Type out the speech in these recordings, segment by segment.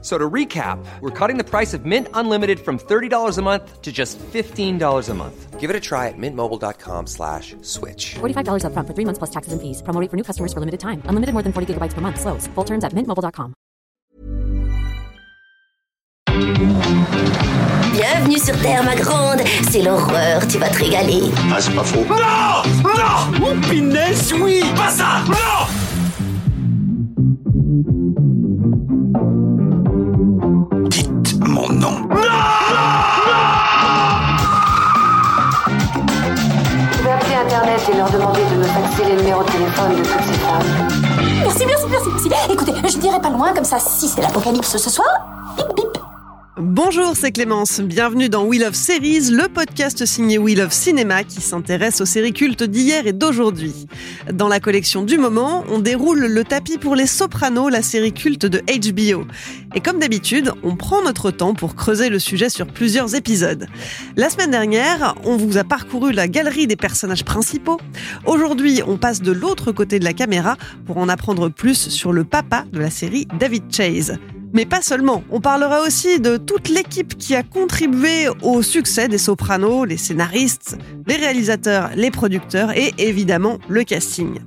So to recap, we're cutting the price of Mint Unlimited from $30 a month to just $15 a month. Give it a try at mintmobile.com slash switch. $45 upfront for three months plus taxes and fees. Promo rate for new customers for limited time. Unlimited more than 40 gigabytes per month. Slows. Full terms at mintmobile.com. Bienvenue sur Terre, ma grande. C'est l'horreur, tu vas te régaler. Ah, c'est pas faux. Non Non Oh, punaise, oui Pas ça Non leur demander de me faxer les numéros de téléphone de toutes ces femmes. Merci, merci, merci, merci. Écoutez, je dirais pas loin, comme ça, si c'est l'apocalypse ce soir, bip bip. Bonjour, c'est Clémence. Bienvenue dans We Love Series, le podcast signé We Love Cinéma qui s'intéresse aux séries cultes d'hier et d'aujourd'hui. Dans la collection du moment, on déroule le tapis pour Les Sopranos, la série culte de HBO. Et comme d'habitude, on prend notre temps pour creuser le sujet sur plusieurs épisodes. La semaine dernière, on vous a parcouru la galerie des personnages principaux. Aujourd'hui, on passe de l'autre côté de la caméra pour en apprendre plus sur le papa de la série, David Chase. Mais pas seulement, on parlera aussi de toute l'équipe qui a contribué au succès des Sopranos, les scénaristes, les réalisateurs, les producteurs et évidemment le casting.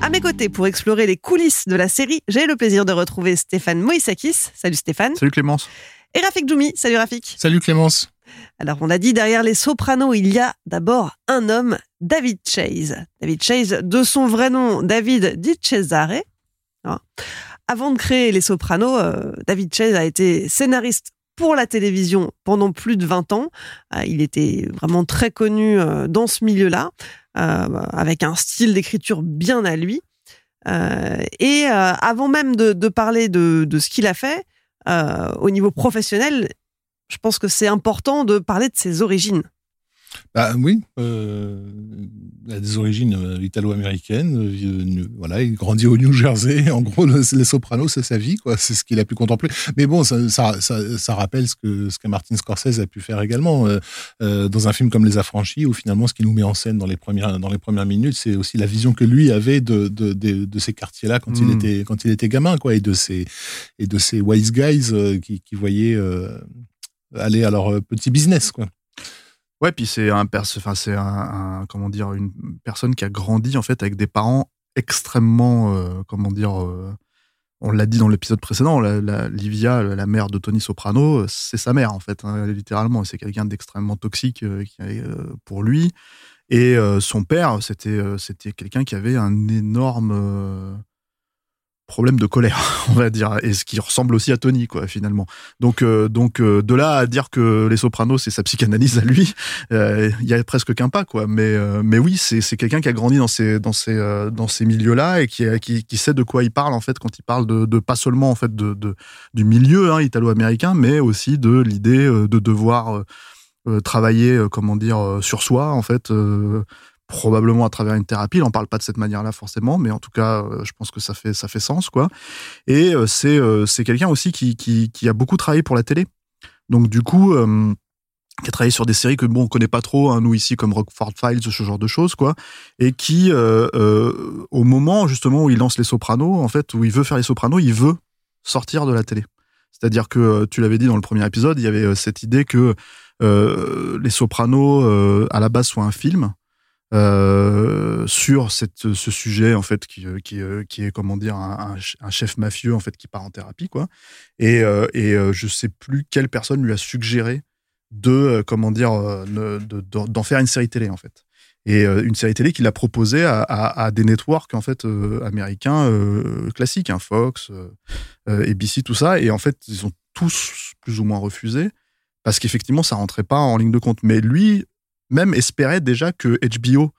À mes côtés, pour explorer les coulisses de la série, j'ai le plaisir de retrouver Stéphane Moïsakis. Salut Stéphane. Salut Clémence. Et Rafik Djoumi. Salut Rafik. Salut Clémence. Alors, on l'a dit, derrière les Sopranos, il y a d'abord un homme, David Chase. David Chase, de son vrai nom, David Di Cesare. Avant de créer les Sopranos, euh, David Chase a été scénariste pour la télévision pendant plus de 20 ans. Euh, il était vraiment très connu euh, dans ce milieu-là, avec un style d'écriture bien à lui. Et avant même de, parler de, ce qu'il a fait, au niveau professionnel, je pense que c'est important de parler de ses origines. Bah oui, euh, il a des origines euh, italo-américaines. euh, voilà, il grandit au New Jersey. En gros, le- les Sopranos, c'est sa vie, quoi. C'est ce qu'il a pu contempler. Mais bon, ça, ça, ça, ça rappelle ce que ce que Martin Scorsese a pu faire également euh, euh, dans un film comme Les Affranchis, où finalement, ce qu'il nous met en scène dans les premières dans les premières minutes, c'est aussi la vision que lui avait de de, de, de ces quartiers-là quand il Mm. était quand il était gamin, quoi, et de ces et de ces wise guys euh, qui, qui voyaient euh, aller à leur euh, petit business, quoi. Ouais, puis c'est un, enfin c'est un, comment dire une personne qui a grandi en fait avec des parents extrêmement euh, comment dire euh, on l'a dit dans l'épisode précédent, Livia, la mère de Tony Soprano, c'est sa mère en fait, hein, littéralement. C'est quelqu'un d'extrêmement toxique pour lui. Et son père, c'était c'était quelqu'un qui avait un énorme problème de colère, on va dire, et ce qui ressemble aussi à Tony, quoi, finalement. Donc, euh, donc euh, de là à dire que Les Sopranos c'est sa psychanalyse à lui, euh, il y a presque qu'un pas, quoi. Mais, euh, mais oui, c'est c'est quelqu'un qui a grandi dans ces dans ces euh, ces milieux-là et qui, qui sait de quoi il parle en fait quand il parle de, pas seulement en fait de, de du milieu hein, italo-américain, mais aussi de l'idée euh, de devoir euh, euh, travailler, euh, comment dire, euh, sur soi en fait. Probablement à travers une thérapie. Il en parle pas de cette manière-là forcément, mais en tout cas, euh, je pense que ça fait ça fait sens quoi. Et euh, c'est euh, c'est quelqu'un aussi qui, qui qui a beaucoup travaillé pour la télé. Donc du coup, qui a travaillé sur des séries que bon on connaît pas trop, hein, nous ici comme Rockford Files, ce genre de choses quoi, et qui au moment justement où il lance les Sopranos, en fait, où il veut faire les Sopranos, il veut sortir de la télé. C'est-à-dire que tu l'avais dit dans le premier épisode, il y avait cette idée que les Sopranos à la base soient un film euh, sur ce sujet en fait qui, euh, qui, euh, qui est comment dire un, un ch- un chef mafieux en fait qui part en thérapie quoi. Et euh, et je sais plus quelle personne lui a suggéré de comment dire de- d'en d'en faire une série télé en fait. Et une série télé qu'il a proposée à, des networks en fait américains classiques hein, Fox euh, ABC tout ça. Et en fait ils ont tous plus ou moins refusé parce qu'effectivement ça rentrait pas en ligne de compte. Mais lui même espérait déjà que HBO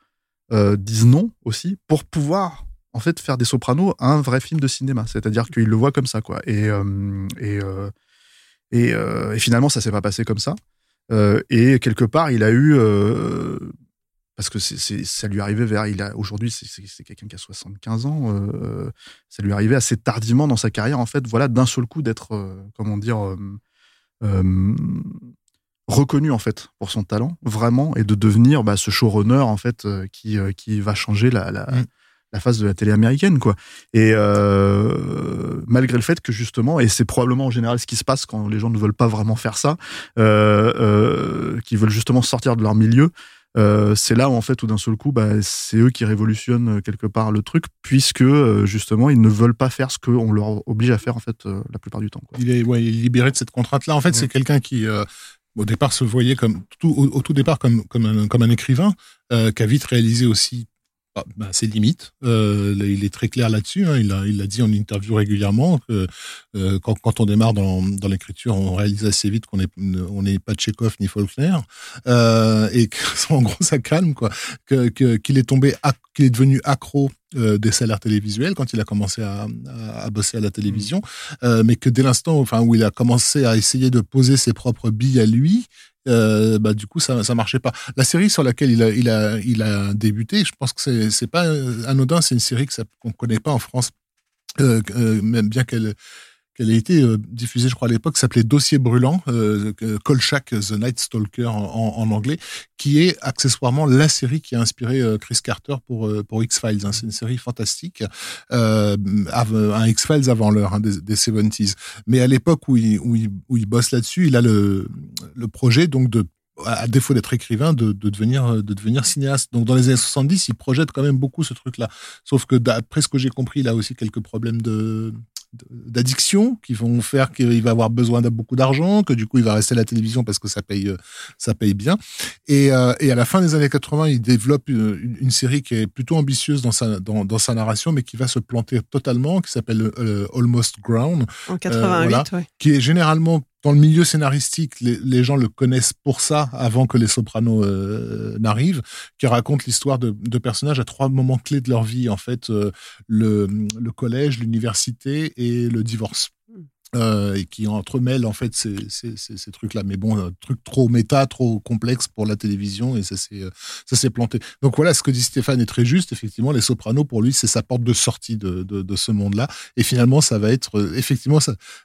euh, dise non aussi pour pouvoir en fait faire des Sopranos un vrai film de cinéma. C'est-à-dire qu'il le voit comme ça quoi. Et euh, et euh, et, finalement ça s'est pas passé comme ça. Et quelque part il a eu parce que ça lui arrivait vers, il a aujourd'hui c'est, quelqu'un qui a 75 ans, ça lui arrivait assez tardivement dans sa carrière en fait, voilà, d'un seul coup d'être, comment dire, reconnu en fait pour son talent vraiment et de devenir bah, ce showrunner en fait euh, qui euh, qui va changer la la, Mm. la face de la télé américaine quoi et euh, malgré le fait que justement et c'est probablement en général ce qui se passe quand les gens ne veulent pas vraiment faire ça euh, euh, qui veulent justement sortir de leur milieu euh, c'est là où en fait tout d'un seul coup bah, c'est eux qui révolutionnent quelque part le truc puisque euh, justement ils ne veulent pas faire ce qu'on leur oblige à faire en fait euh, la plupart du temps quoi. Il est, ouais, il est libéré de cette contrainte-là. En fait, c'est quelqu'un qui, au départ, se voyait comme tout, au, tout départ comme comme un, comme un écrivain, euh, qui a vite réalisé aussi bah, bah, ses limites. Euh, il est très clair là-dessus. Hein. Il l'a il l'a dit en interview régulièrement que euh, quand, quand on démarre dans, dans l'écriture, on réalise assez vite qu'on est on n'est pas Tchekhov ni Faulkner euh, et que, en gros ça calme quoi. Que qu'il est tombé qu'il est devenu accro euh, des salaires télévisuels quand il a commencé à, à, à bosser à la télévision, euh, mais que dès l'instant enfin où il a commencé à essayer de poser ses propres billes à lui, euh, bah du coup ça ça marchait pas. La série sur laquelle il a il a il a débuté, je pense que c'est c'est pas anodin, c'est une série que ça- qu'on connaît pas en France, même bien qu'elle qu'elle a été euh, diffusée, je crois, à l'époque, s'appelait Dossier brûlant, euh, Kolchak, The Night Stalker en, anglais, qui est accessoirement la série qui a inspiré euh, Chris Carter pour, euh, pour X-Files. hein. C'est une série fantastique, un X-Files avant l'heure hein, des, des 70s. Mais à l'époque où il, où, il, où il bosse là-dessus, il a le, le projet donc de à défaut d'être écrivain, de devenir de devenir cinéaste. Donc dans les années 70, il projette quand même beaucoup ce truc-là. Sauf que d'après ce que j'ai compris, il a aussi quelques problèmes de d'addiction qui vont faire qu'il va avoir besoin de beaucoup d'argent, que du coup il va rester à la télévision parce que ça paye euh, ça paye bien. Et, euh, et à la fin des années 80, il développe une, série qui est plutôt ambitieuse dans sa dans, dans sa narration, mais qui va se planter totalement, qui s'appelle euh, Almost Ground, En Euh, 88, voilà. ouais. qui est généralement dans le milieu scénaristique, les, gens le connaissent pour ça avant que les Sopranos euh, n'arrivent, qui raconte l'histoire de, personnages à trois moments clés de leur vie, en fait, euh, le, le collège, l'université et le divorce. Euh, et qui entremêlent en fait ces, trucs-là. Mais bon, un truc trop méta, trop complexe pour la télévision et ça s'est euh, ça s'est planté. Donc voilà, ce que dit Stéphane est très juste. Effectivement, les Sopranos pour lui, c'est sa porte de sortie de, ce monde-là. Et finalement, ça va être euh, effectivement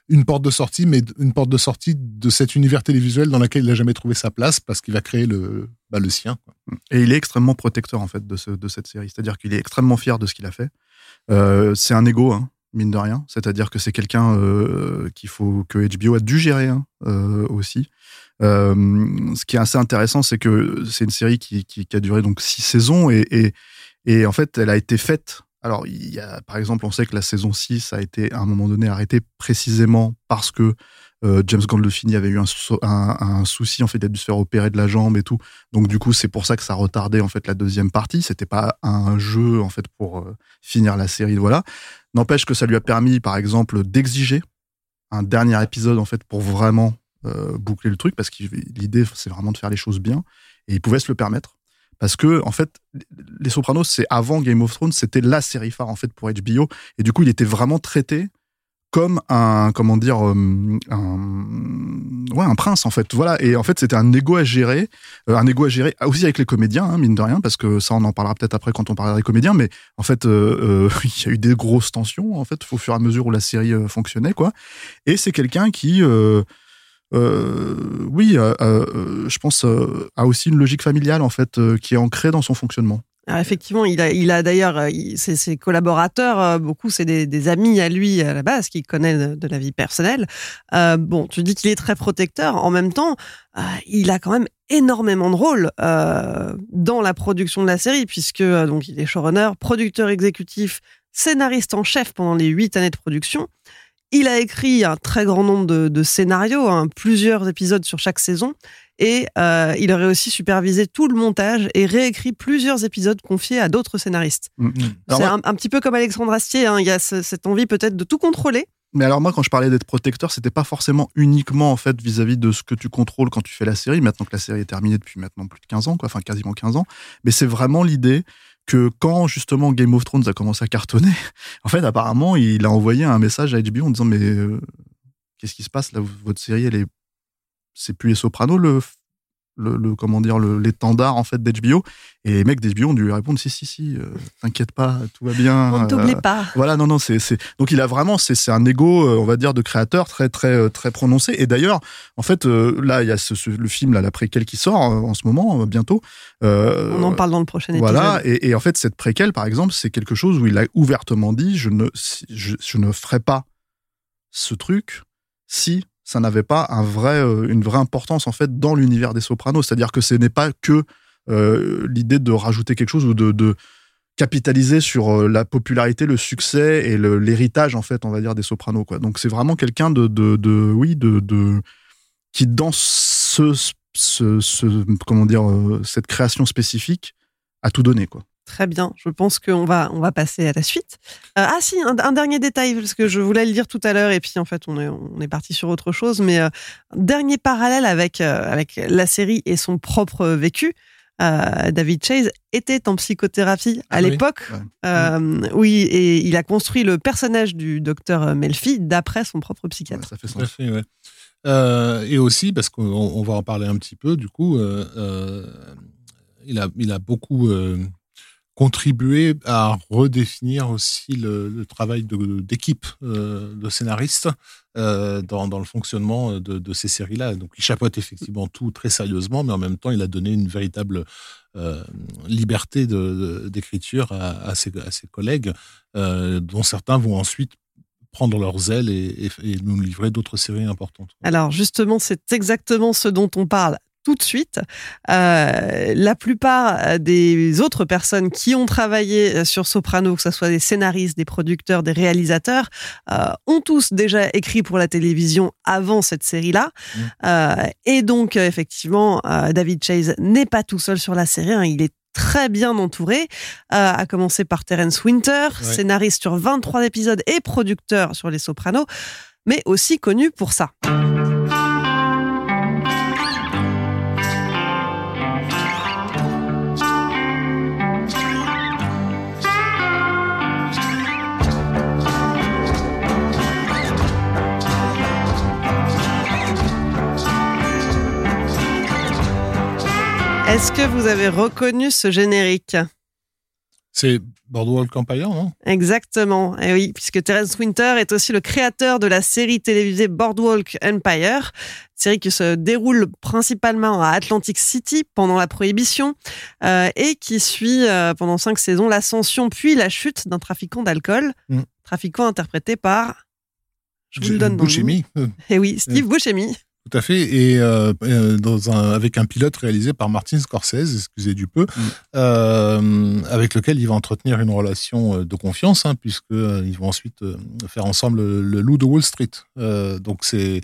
une porte de sortie, mais une porte de sortie de cet univers télévisuel dans lequel il n'a jamais trouvé sa place parce qu'il va créer le, bah, le sien. Et il est extrêmement protecteur en fait de, ce, de cette série. C'est-à-dire qu'il est extrêmement fier de ce qu'il a fait. Euh, c'est un ego, hein, mine de rien. C'est-à-dire que c'est quelqu'un euh, qu'il faut que HBO a dû gérer hein, euh, aussi. Euh, ce qui est assez intéressant, c'est que c'est une série qui, qui, qui a duré donc six saisons et, et, et en fait, elle a été faite. Alors, il y a, par exemple, on sait que la saison 6 a été à un moment donné arrêtée précisément parce que euh, James Gandolfini avait eu un, sou- un, un souci en fait, a dû se faire opérer de la jambe et tout. Donc du coup, c'est pour ça que ça retardait en fait la deuxième partie. C'était pas un jeu en fait pour euh, finir la série, voilà. N'empêche que ça lui a permis, par exemple, d'exiger un dernier épisode en fait pour vraiment euh, boucler le truc, parce que l'idée c'est vraiment de faire les choses bien, et il pouvait se le permettre. Parce que en fait, Les Sopranos, c'est avant Game of Thrones, c'était la série phare en fait pour HBO, et du coup, il était vraiment traité comme un comment dire euh, un ouais un prince en fait. Voilà. Et en fait c'était un ego à gérer euh, un ego à gérer aussi avec les comédiens hein, mine de rien parce que ça on en parlera peut-être après quand on parlera des comédiens mais en fait euh, il y a eu des grosses tensions en fait au fur et à mesure où la série fonctionnait quoi. Et c'est quelqu'un qui euh, oui, je pense a aussi une logique familiale en fait qui est ancrée dans son fonctionnement. Alors effectivement, il a, il a d'ailleurs euh, ses, collaborateurs, euh, beaucoup c'est des, amis à lui à la base qu'il connaît de, la vie personnelle. Euh, bon, tu dis qu'il est très protecteur. En même temps, euh, il a quand même énormément de rôles euh, dans la production de la série puisque donc il est showrunner, producteur exécutif, scénariste en chef pendant les huit années de production. Il a écrit un très grand nombre de, de scénarios, hein, plusieurs épisodes sur chaque saison, et euh, il aurait aussi supervisé tout le montage et réécrit plusieurs épisodes confiés à d'autres scénaristes. Alors C'est moi- un, un petit peu comme Alexandre Astier, hein, il y a ce- cette envie peut-être de tout contrôler. Mais alors moi, quand je parlais d'être protecteur, c'était pas forcément uniquement en fait vis-à-vis de ce que tu contrôles quand tu fais la série. Maintenant que la série est terminée depuis maintenant plus de 15 ans, quoi, enfin quasiment 15 ans. Mais c'est vraiment l'idée que quand justement Game of Thrones a commencé à cartonner, en fait apparemment il a envoyé un message à HBO en disant mais euh, qu'est-ce qui se passe là? Votre série elle est, c'est plus les Sopranos le le, le- comment dire l'étendard en fait d'HBO. Et les mecs d'HBO ont dû lui répondre si si si, euh, t'inquiète pas, tout va bien. On ne euh, t'oublie pas. voilà, non, non, c'est, c'est, donc il a vraiment, c'est, c'est un ego, euh, on va dire, de créateur très, très, très prononcé. Et d'ailleurs, en fait, là, il y a ce, ce- le film, là, la préquelle qui sort en ce moment, bientôt. Euh, On en parle dans le prochain épisode. Voilà, et, et en fait, cette préquelle, par exemple, c'est quelque chose où il a ouvertement dit, je ne, je, je ne ferai pas ce truc si ça n'avait pas un vrai, euh, une vraie importance, en fait, dans l'univers des Sopranos. C'est-à-dire que ce n'est pas que euh, l'idée de rajouter quelque chose ou de, capitaliser sur euh, la popularité, le succès et l'héritage, en fait, on va dire, des Sopranos, quoi. Donc, c'est vraiment quelqu'un de, de, de, oui, de, qui, dans ce, ce, comment dire, cette création spécifique, a tout donné, quoi. Très bien. Je pense qu'on va, on va passer à la suite. Euh, ah si, un, un dernier détail, parce que je voulais le dire tout à l'heure, et puis en fait, on est, on est parti sur autre chose, mais euh, dernier parallèle avec, euh, avec la série et son propre vécu. euh, David Chase était en psychothérapie à Ah oui, l'époque. ouais. Euh, oui, et il a construit le personnage du docteur Melfi d'après son propre psychiatre. Ouais, ça fait sens. ouais. Euh, et aussi, parce qu'on on va en parler un petit peu, du coup, euh, euh, il, a, il a beaucoup euh, contribué à redéfinir aussi le, travail d'équipe euh, de scénaristes euh, dans, le fonctionnement de, ces séries-là. Donc, il chapeaute effectivement tout très sérieusement, mais en même temps, il a donné une véritable euh, liberté d'écriture à, ses, collègues, dont certains vont ensuite prendre leurs ailes et nous livrer d'autres séries importantes. Alors justement, c'est exactement ce dont on parle tout de suite. Euh, la plupart des autres personnes qui ont travaillé sur Soprano, que ce soit des scénaristes, des producteurs, des réalisateurs, euh, ont tous déjà écrit pour la télévision avant cette série-là. Mmh. Euh, et donc, euh, effectivement, euh, David Chase n'est pas tout seul sur la série. hein. il est très bien entouré, euh, à commencer par Terence Winter, Ouais. scénariste sur 23 épisodes et producteur sur Les Sopranos, mais aussi connu pour ça. Est-ce que vous avez reconnu ce générique? C'est Boardwalk Empire, non? Exactement, et oui, puisque Terence Winter est aussi le créateur de la série télévisée Boardwalk Empire, série qui se déroule principalement à Atlantic City pendant la Prohibition euh, et qui suit euh, pendant cinq saisons l'ascension puis la chute d'un trafiquant d'alcool, Mm. trafiquant interprété par, je vous le donne Buscemi, euh, Et oui, Steve Buscemi. Tout à fait, et euh, euh, dans un, avec un pilote réalisé par Martin Scorsese, excusez du peu, Mm. euh, avec lequel il va entretenir une relation de confiance, hein, puisque euh, ils vont ensuite faire ensemble le, le Loup de Wall Street. Euh, donc c'est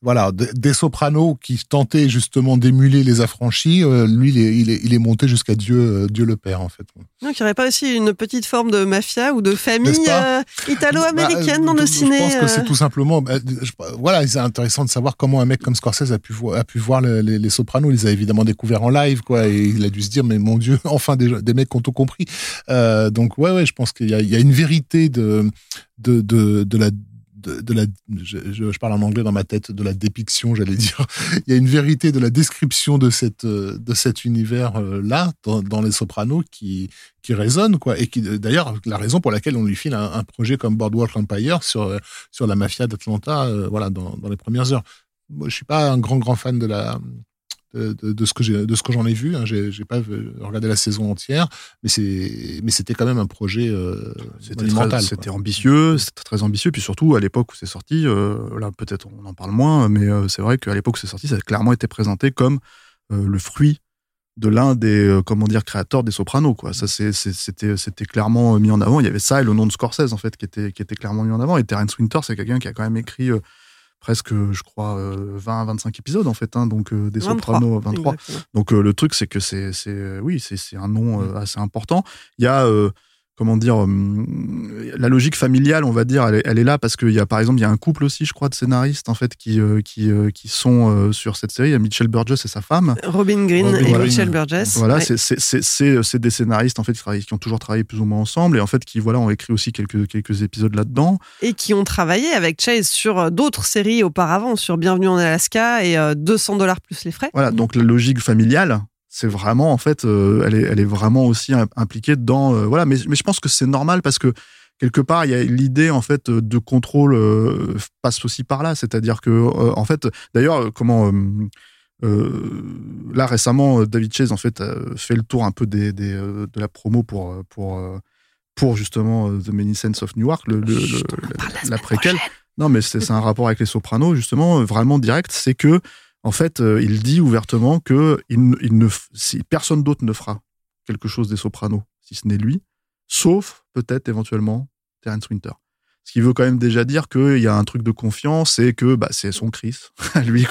voilà des, sopranos qui tentaient justement d'émuler les affranchis. euh, lui, il est, il est, il est monté jusqu'à Dieu, euh, Dieu le Père en fait. Donc, il n'y aurait pas aussi une petite forme de mafia ou de famille euh, italo-américaine Bah, dans euh, le je ciné pense que c'est tout simplement. bah, je- voilà, c'est intéressant de savoir comment un mec comme Scorsese a pu, vo- a pu voir le- les, les Sopranos. Il les a évidemment découverts en live, quoi, et il a dû se dire, mais mon Dieu, enfin des, des mecs qui ont tout compris. Donc ouais, ouais, je pense qu'il y a, il y a une vérité de de de, de la de, la, je, je- parle en anglais dans ma tête, de la dépiction, j'allais dire. Il y a une vérité de la description de cette euh, de cet univers euh, là dans, les Sopranos qui qui résonne quoi et qui d'ailleurs la raison pour laquelle on lui file un, projet comme Boardwalk Empire sur euh, sur la mafia d'Atlanta voilà dans, dans les premières heures. Moi, je suis pas un grand grand fan de la de, de, ce que j'ai de ce que j'en ai vu. Hein. J'ai j'ai pas regardé la saison entière, mais c'est mais c'était quand même un projet euh, C'était monumental. très, quoi. c'était ambitieux, c'était très ambitieux, puis surtout à l'époque où c'est sorti, euh, là peut-être on en parle moins, mais euh, c'est vrai qu'à l'époque où c'est sorti, ça a clairement été présenté comme euh, le fruit de l'un des euh, comment dire créateurs des Sopranos quoi. Ça c'est- c'est- c'était c'était clairement mis en avant. Il y avait ça et le nom de Scorsese en fait qui était qui était clairement mis en avant. Et Terence Winter c'est quelqu'un qui a quand même écrit euh, presque je crois 20-25 épisodes en fait hein, donc euh, des 23, Sopranos 23. exactement. Donc euh, le truc c'est que c'est c'est euh, oui c'est c'est un nom euh, assez important. Il y a euh, comment dire hum, la logique familiale, on va dire, elle est, elle est là parce qu'il y a, par exemple, il y a un couple aussi, je crois, de scénaristes en fait qui euh, qui euh, qui sont euh, sur cette série. Il y a Mitchell Burgess et sa femme. Robin Green Robin et Green. Michel Burgess. Voilà, Ouais. c'est des scénaristes en fait qui, ont toujours travaillé plus ou moins ensemble et en fait qui voilà ont écrit aussi quelques quelques épisodes là-dedans. Et qui ont travaillé avec Chase sur euh, d'autres séries auparavant, sur Bienvenue en Alaska et euh, 200 dollars plus les frais. Voilà, donc la logique familiale, c'est vraiment en fait, euh, elle est elle est vraiment aussi im- impliquée dans euh, voilà, mais mais je pense que c'est normal parce que quelque part il y a l'idée en fait de contrôle euh, passe aussi par là, c'est-à-dire que en fait d'ailleurs comment là récemment David Chase en fait a fait le tour un peu des, des, de la promo pour pour pour justement The Many Sense of Newark le, le, la préquelle prochaine. non, mais c'est un rapport avec les Sopranos, justement, vraiment direct. C'est que, en fait, euh, il dit ouvertement que si personne d'autre ne fera quelque chose des Sopranos, si ce n'est lui, sauf peut-être éventuellement Terence Winter. Ce qui veut quand même déjà dire qu'il y a un truc de confiance et que bah, c'est son Chris, lui.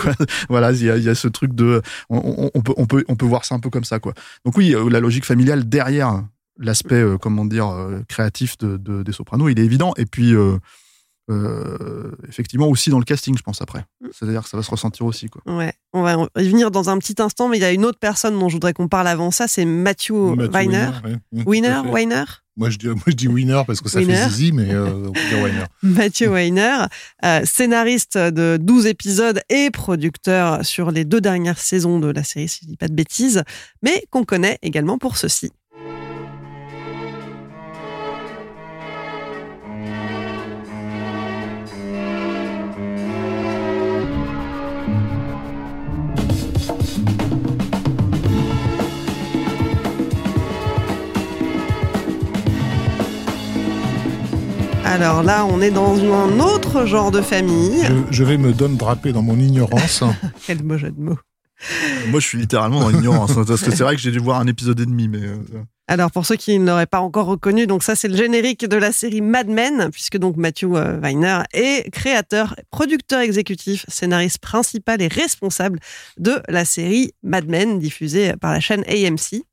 Voilà, il y, a, il y a ce truc de. On, peut, voir ça un peu comme ça. Quoi. Donc, oui, euh, la logique familiale derrière l'aspect, euh, comment dire, créatif de, de- des Sopranos, il est évident. Et puis. Euh, effectivement aussi dans le casting, je pense après. C'est-à-dire que ça va se ressentir aussi quoi. Ouais, on va y venir dans un petit instant, mais il y a une autre personne dont je voudrais qu'on parle avant ça, c'est Matthew, Matthew Weiner. ouais. Mm, Winner. Weiner Moi je dis, moi je dis winner parce que ça Winner. fait zizi, mais euh, on peut dire winner. Matthew Weiner, euh, scénariste de 12 épisodes et producteur sur les deux dernières saisons de la série, si je dis pas de bêtises, mais qu'on connaît également pour ceci. Alors là, on est dans un autre genre de famille. Je, je vais me donner draper dans mon ignorance. Quel beau jeu de mots. Moi, je suis littéralement dans l'ignorance hein, parce que c'est vrai que j'ai dû voir un épisode et demi, mais euh, Alors pour ceux qui ne l'auraient pas encore reconnu, donc ça c'est le générique de la série Mad Men, puisque donc Matthew euh, Weiner est créateur, producteur exécutif, scénariste principal et responsable de la série Mad Men diffusée par la chaîne AMC.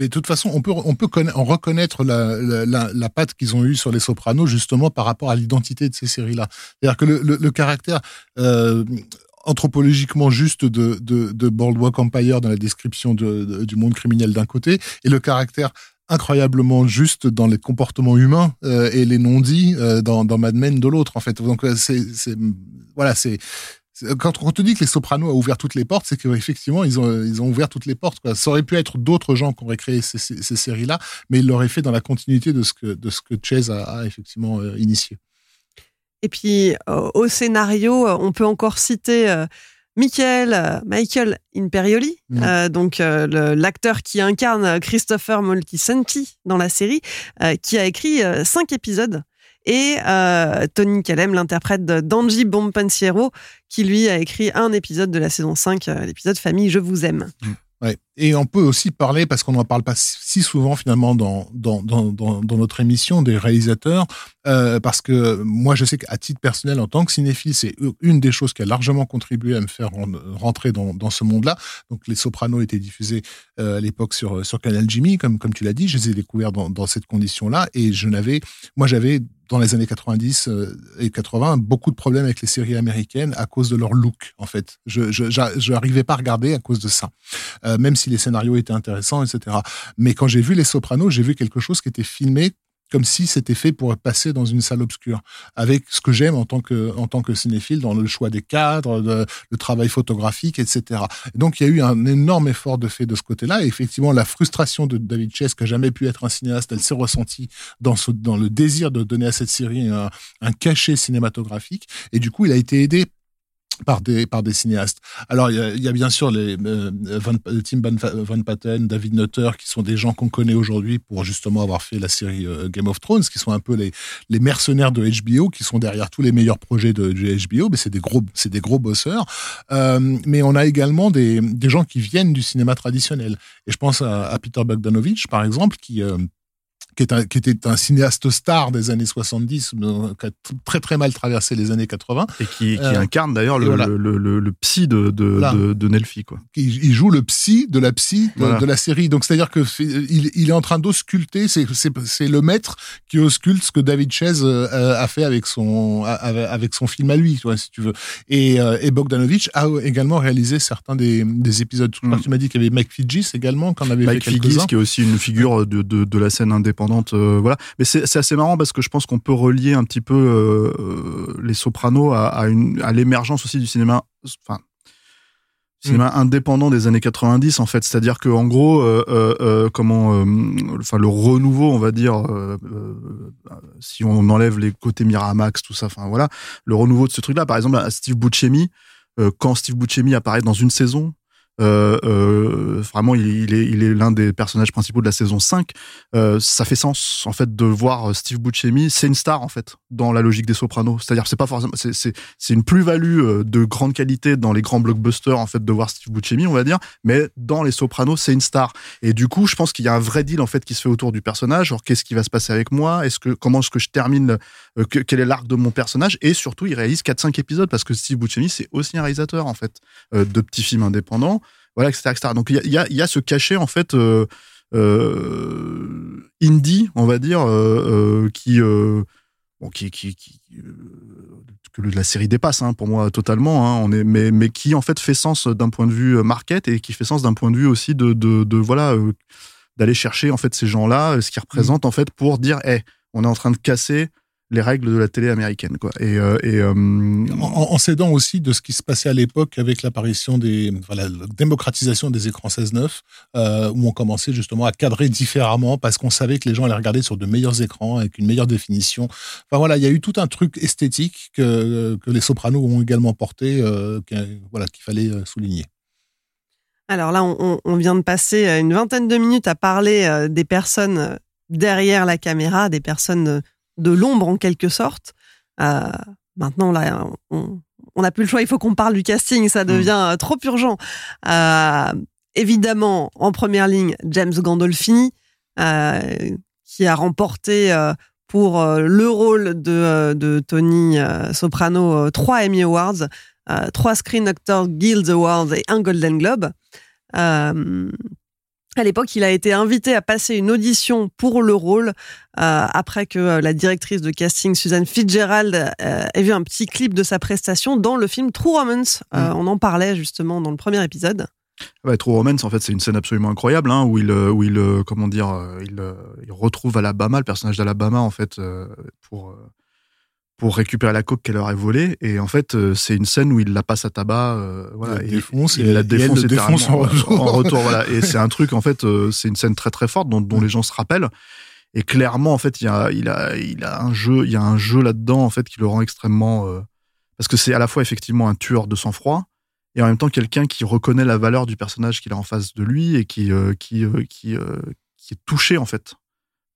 Mais de toute façon, on peut, on peut reconnaître la, la, patte qu'ils ont eue sur les Sopranos, justement par rapport à l'identité de ces séries-là. C'est-à-dire que le, le, caractère euh, anthropologiquement juste de, de, de Empire dans la description de, de- du monde criminel d'un côté, et le caractère incroyablement juste dans les comportements humains euh, et les non-dits euh, dans, dans Mad Men de l'autre, en fait. Donc, c'est, voilà, c'est- quand on te dit que les Sopranos a ouvert toutes les portes, c'est qu'effectivement, ils ont, ils ont ouvert toutes les portes. Quoi. Ça aurait pu être d'autres gens qui auraient créé ces, ces, ces séries-là, mais ils l'auraient fait dans la continuité de ce que, de ce que Chase a, a effectivement euh, initié. Et puis euh, au scénario, euh, on peut encore citer euh, Michael, euh, Michael Imperioli, Mm. euh, donc euh, l'acteur qui incarne Christopher Moltisanti dans la série, euh, qui a écrit euh, cinq épisodes. Et euh, Tony Callem, l'interprète d'Angie Bompensiero, qui lui a écrit un épisode de la saison 5, euh, l'épisode Famille, je vous aime. Et on peut aussi parler, parce qu'on n'en parle pas si souvent finalement dans, dans, dans, dans, notre émission, des réalisateurs, euh, parce que moi je sais qu'à titre personnel, en tant que cinéphile, c'est une des choses qui a largement contribué à me faire ren- rentrer dans, dans ce monde-là. Donc les Sopranos étaient diffusés à l'époque sur, sur Canal Jimmy, comme, comme tu l'as dit, je les ai découverts dans, dans cette condition-là, et je n'avais, moi j'avais dans les années 90 euh, et 80 beaucoup de problèmes avec les séries américaines à cause de leur look en fait. Je je pas à regarder à cause de ça, Euh, même si les scénarios étaient intéressants, etc. Mais quand j'ai vu Les Sopranos, j'ai vu quelque chose qui était filmé comme si c'était fait pour passer dans une salle obscure, avec ce que j'aime en tant que cinéphile dans le choix des cadres, de- le travail photographique, etc. Et donc il y a eu un énorme effort de fait de ce côté-là. Et effectivement, la frustration de David Chase, qui a jamais pu être un cinéaste, elle s'est ressentie dans le désir de donner à cette série un, un cachet cinématographique. Et du coup, il a été aidé par des par des cinéastes. Alors il y a, il y a bien sûr les euh, Van, Tim Van, Patten, David Nutter, qui sont des gens qu'on connaît aujourd'hui pour justement avoir fait la série euh, Game of Thrones, qui sont un peu les les mercenaires de HBO, qui sont derrière tous les meilleurs projets de, de HBO. Mais c'est des gros c'est des gros bosseurs. Euh, mais on a également des des gens qui viennent du cinéma traditionnel. Et je pense à, à Peter Bogdanovich par exemple, qui euh, qui, est un, qui était un cinéaste star des années 70, euh, qui a très très mal traversé les années 80. Et qui, qui Euh, incarne d'ailleurs le, voilà. le, le, le psy de, de, Voilà. de, de Nelfi, quoi. Il, il joue le psy de la psy de, Voilà. la série. Donc c'est-à-dire que il, il est en train d'ausculter, c'est, le maître qui ausculte ce que David Chase euh, a fait avec son, avec son film à lui, si tu veux. Et, et Bogdanovich a également réalisé certains des, des épisodes. Mm. tu m'as dit qu'il y avait Mike Fidgis également, qu'on avait Mike fait Figgis, quelques-uns. qui est aussi une figure de la scène indépendante. Euh, voilà. Mais c'est assez marrant parce que je pense qu'on peut relier un petit peu euh, euh, les Sopranos à, à, l'émergence aussi du cinéma. Enfin, cinéma indépendant des années 90 en fait c'est-à-dire que en gros euh, euh, euh, comment euh, enfin le renouveau on va dire si on enlève les côtés Miramax tout ça enfin voilà le renouveau de ce truc là par exemple à Steve Buscemi quand Steve Buscemi apparaît dans une saison vraiment il, est il est l'un des personnages principaux de la saison 5 euh, ça fait sens en fait de voir Steve Buscemi. C'est une star en fait dans la logique des Sopranos. C'est-à-dire c'est pas forcément c'est c'est une plus-value euh, de grande qualité dans les grands blockbusters en fait de voir Steve Buscemi on va dire. Mais dans les Sopranos c'est une star. Et du coup je pense qu'il y a un vrai deal en fait qui se fait autour du personnage. Genre qu'est-ce qui va se passer avec moi? Est-ce que comment est-ce que je termine euh, que- quel est l'arc de mon personnage? Et surtout il réalise 4-5 épisodes parce que Steve Buscemi c'est aussi un réalisateur en fait euh, de petits films indépendants voilà etc, etc. donc il y a, il y, a, ce cachet en fait euh, euh, indie on va dire euh, euh, qui euh, bon, qui, qui, qui euh, que la série dépasse hein, pour moi totalement hein, on est mais mais qui en fait fait sens d'un point de vue market et qui fait sens d'un point de vue aussi de de, de voilà euh, d'aller chercher en fait ces gens-là ce qu'ils représentent en fait pour dire hey, on est en train de casser les règles de la télé américaine quoi et euh, et euh, en, en s'aidant aussi de ce qui se passait à l'époque avec l'apparition des, voilà, la démocratisation des écrans 16-9, euh, où on commençait justement à cadrer différemment parce qu'on savait que les gens allaient regarder sur de meilleurs écrans avec une meilleure définition. Enfin voilà, il y a eu tout un truc esthétique que, que les Sopranos ont également porté, euh, qu'il voilà, qu'il fallait souligner. Alors là, on, vient de passer une vingtaine de minutes à parler des personnes derrière la caméra, des personnes de l'ombre en quelque sorte. Euh, maintenant, là, on n'a plus le choix, il faut qu'on parle du casting, ça devient euh, trop urgent. Euh, évidemment, en première ligne, James Gandolfini, euh, qui a remporté pour le rôle de, de Tony Soprano trois Emmy Awards, trois Screen Actors Guild Awards et un Golden Globe. À l'époque, il a été invité à passer une audition pour le rôle euh, après que euh, la directrice de casting Suzanne Fitzgerald euh, ait vu un petit clip de sa prestation dans le film True Romance. Euh, On en parlait justement dans le premier épisode. Ouais, True Romance, en fait, c'est une scène absolument incroyable, hein, où il, où il, comment dire, il, il retrouve Alabama, le personnage d'Alabama, en fait, pour, pour récupérer la coque qu'elle aurait volée. Et en fait, euh, c'est une scène où il la passe à tabac, euh, voilà, Il la et- défonce il et- la et elle défonce défonce en littéralement, retour. en retour, voilà. Et c'est un truc, en fait, euh, c'est une scène très très forte dont, dont les gens se rappellent. Et clairement, en fait, il y a, il a, il a un jeu, il y a un jeu là-dedans, en fait, qui le rend extrêmement, euh, parce que c'est à la fois effectivement un tueur de sang-froid et en même temps quelqu'un qui reconnaît la valeur du personnage qu'il a en face de lui et qui, euh, qui, euh, qui, euh, qui est touché en fait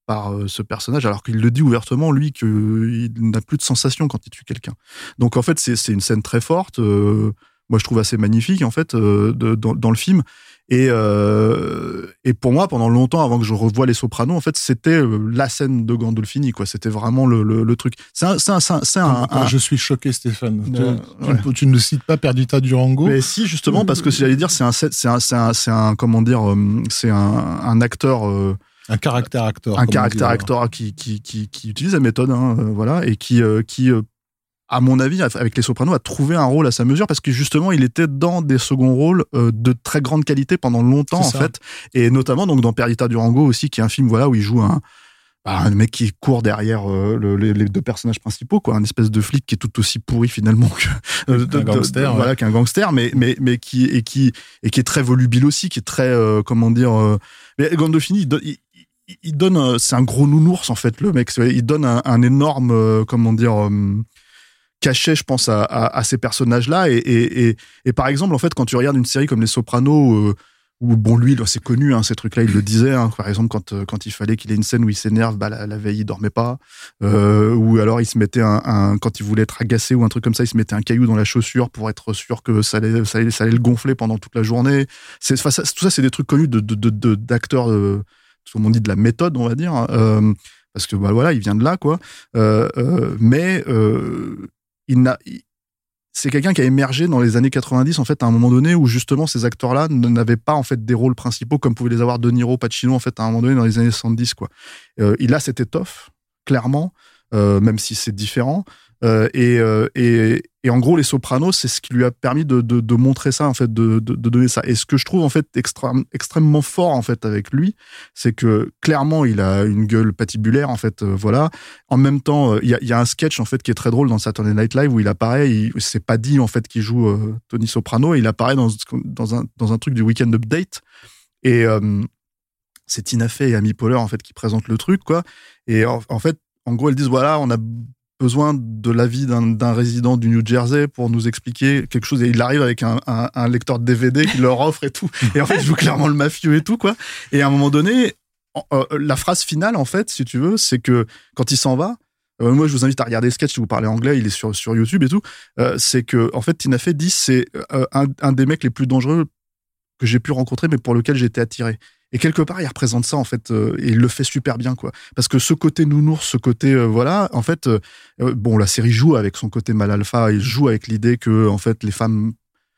par euh, ce personnage, alors qu'il le dit ouvertement, lui, qu'il n'a plus de sensation quand il tue quelqu'un. Donc en fait, c'est une scène très forte, euh, moi je trouve assez magnifique en fait, euh, de- dans, dans le film. Et, euh, et pour moi, pendant longtemps, avant que je revoie Les Sopranos, en fait, c'était la scène de Gandolfini, quoi. C'était vraiment le, le, le truc. C'est un, c'est un, c'est un- c'est un- je suis choqué, Stéphane. Tu- ne- cites pas Perdita Durango. Mais si, justement, parce que j'allais dire, c'est un, c'est un, comment dire, c'est un, un acteur, un caractère acteur. un caractère dit, acteur qui, qui, qui, qui utilise la méthode, hein, euh, voilà, et qui, euh, qui, euh, à mon avis, avec les Sopranos, a trouvé un rôle à sa mesure parce que justement, il était dans des seconds rôles euh, de très grande qualité pendant longtemps, en fait, et notamment donc dans Perdita Durango aussi, qui est un film, voilà, où il joue un bah, un mec qui court derrière euh, le- les, les deux personnages principaux, quoi, un espèce de flic qui est tout aussi pourri finalement que euh, Qu'un gangster, ouais. voilà, qu'un gangster, mais mais mais qui et qui et qui est très volubile aussi, qui est très euh, comment dire. euh, mais Gandolfini, il, il- donne, c'est un gros nounours en fait, le mec. Il donne un, énorme, euh, comment dire. euh, cachet, je pense, à, ces personnages-là. Et, et, et, par exemple, en fait, quand tu regardes une série comme Les Sopranos, euh, où bon, lui, là, c'est connu, hein, ces trucs-là, il le disait. hein. par exemple, quand, quand il fallait qu'il ait une scène où il s'énerve, bah, la, veille, il dormait pas. Ou alors, il se mettait un, quand il voulait être agacé ou un truc comme ça, il se mettait un caillou dans la chaussure pour être sûr que ça allait, ça allait, ça allait le gonfler pendant toute la journée. C'est, tout ça, c'est des trucs connus d'acteurs. Comme on dit, de la méthode, on va dire, hein, euh, parce que bah, voilà, il vient de là, quoi. Euh, euh, mais il n'a, c'est quelqu'un qui a émergé dans les années 90, en fait, à un moment donné où justement ces acteurs-là n- n'avaient pas en fait des rôles principaux comme pouvaient les avoir De Niro, Pacino, en fait, à un moment donné dans les années 70, quoi. Il a cette étoffe, clairement, même si c'est différent. Euh, et, euh, et, et en gros, les Sopranos, c'est ce qui lui a permis de, de, montrer ça, en fait, de, de, donner ça. Et ce que je trouve en fait extrême, extrêmement fort en fait avec lui, c'est que clairement, il a une gueule patibulaire, en fait, euh, voilà. En même temps, euh, il y, a, un sketch en fait qui est très drôle dans Saturday Night Live où il apparaît. C'est pas dit en fait qu'il joue euh, Tony Soprano. Il apparaît dans, dans un dans un truc du Weekend Update. Et euh, c'est Tina Fey et Amy Poehler en fait qui présentent le truc, quoi. Et en fait, en gros, elles disent voilà, on a besoin de l'avis d'un résident du New Jersey pour nous expliquer quelque chose. Et il arrive avec un, lecteur de DVD qu'il leur offre et tout. Et en fait, il joue clairement le mafieux et tout, quoi. Et à un moment donné, euh, la phrase finale, en fait, si tu veux, c'est que quand il s'en va, euh, moi, je vous invite à regarder le sketch si vous parlez anglais, il est sur, sur YouTube et tout. Euh, c'est que, en fait, Tina Fey dit c'est un, un des mecs les plus dangereux que j'ai pu rencontrer, mais pour lequel été attiré. Et quelque part, il représente ça, en fait, euh, et il le fait super bien, quoi. Parce que ce côté nounours, ce côté, euh, voilà, en fait, euh, bon, la série joue avec son côté mal alpha, il joue avec l'idée que, en fait, les femmes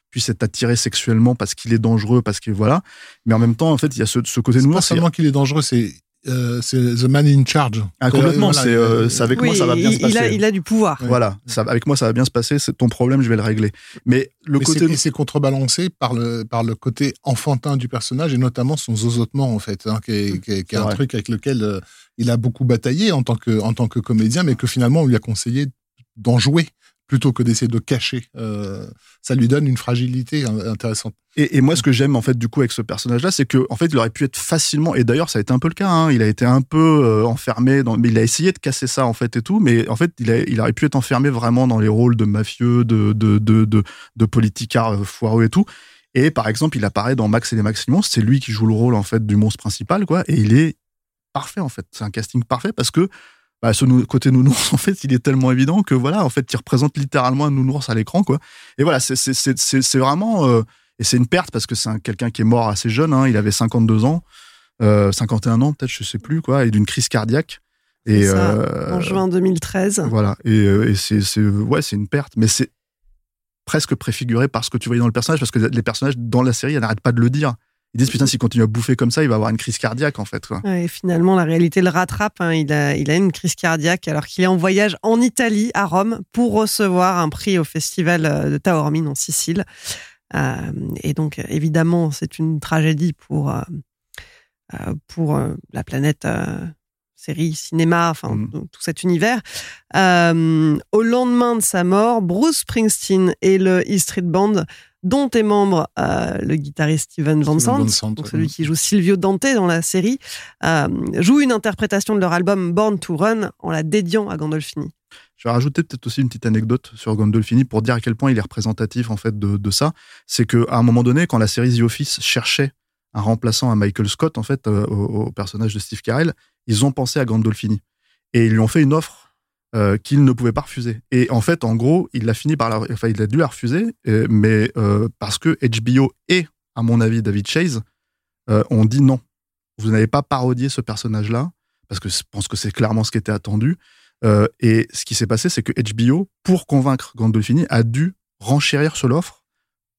puissent être attirées sexuellement parce qu'il est dangereux, parce que, voilà. Mais en même temps, en fait, il y a ce, ce côté C'est pas nounours. seulement qu'il est dangereux, c'est euh, c'est the man in charge. Ah, complètement, Voilà, c'est euh, c'est avec Oui, moi, ça va bien il, se passer. il a, il a du pouvoir. Voilà, ça, avec moi, ça va bien se passer. C'est ton problème, je vais le régler. Mais le Mais côté. c'est- et c'est contrebalancé par le, par le côté enfantin du personnage et notamment son zozotement, en fait, hein, qui est, qui est- qui est C'est un vrai. truc avec lequel euh, il a beaucoup bataillé en tant que, en tant que comédien, mais que finalement on lui a conseillé d'en jouer plutôt que d'essayer de cacher. Euh, ça lui donne une fragilité hein, intéressante. Et, moi, ce que j'aime en fait du coup avec ce personnage-là, c'est que en fait, il aurait pu être facilement. Et d'ailleurs, ça a été un peu le cas. hein, il a été un peu euh, enfermé. Mais il a essayé de casser ça en fait et tout. Mais en fait, il, a, il aurait pu être enfermé vraiment dans les rôles de mafieux, de de de de, de euh, foireux et tout. Et par exemple, il apparaît dans Max et les Maximons. C'est lui qui joue le rôle en fait du monstre principal, quoi. Et il est parfait en fait. C'est un casting parfait parce que bah, ce côté nounours, en fait, il est tellement évident que voilà, en fait, il représente littéralement un nounours à l'écran, quoi. Et voilà, c'est vraiment euh, et c'est une perte parce que c'est un- quelqu'un qui est mort assez jeune. Hein, il avait 52 ans, euh, 51 ans peut-être, je sais plus quoi, et d'une crise cardiaque. Et ça, euh, En juin 2013. voilà. Et, euh, et c'est c'est ouais, c'est une perte, mais c'est presque préfiguré par ce que tu voyais dans le personnage parce que les personnages dans la série, ils n'arrêtent pas de le dire. Ils disent putain, s'il continue à bouffer comme ça, il va avoir une crise cardiaque en fait. Quoi. Ouais, Et finalement, la réalité le rattrape. hein. Il, a, il a une crise cardiaque alors qu'il est en voyage en Italie, à Rome, pour recevoir un prix au festival euh, de Taormine en Sicile. Euh, et donc, évidemment, c'est une tragédie pour, euh, pour euh, la planète série, cinéma, enfin, Mm. tout cet univers. Euh, au lendemain de sa mort, Bruce Springsteen et le E Street Band, dont est membre euh, le guitariste Steven Van Sant, celui qui joue Silvio Dante dans la série, euh, joue une interprétation de leur album Born to Run en la dédiant à Gandolfini. Je vais rajouter peut-être aussi une petite anecdote sur Gandolfini pour dire à quel point il est représentatif en fait de, de ça. C'est que à un moment donné, quand la série The Office cherchait un remplaçant à Michael Scott en fait euh, au, au personnage de Steve Carell, ils ont pensé à Gandolfini et ils lui ont fait une offre euh, qu'il ne pouvait pas refuser. Et en fait, en gros, il a fini par la, enfin, il a dû la refuser, euh, mais euh, parce que HBO et, à mon avis, David Chase euh, ont dit non. Vous n'avez pas parodié ce personnage-là parce que je pense que c'est clairement ce qui était attendu. Euh, et ce qui s'est passé, c'est que HBO, pour convaincre Gandolfini, a dû renchérir sur l'offre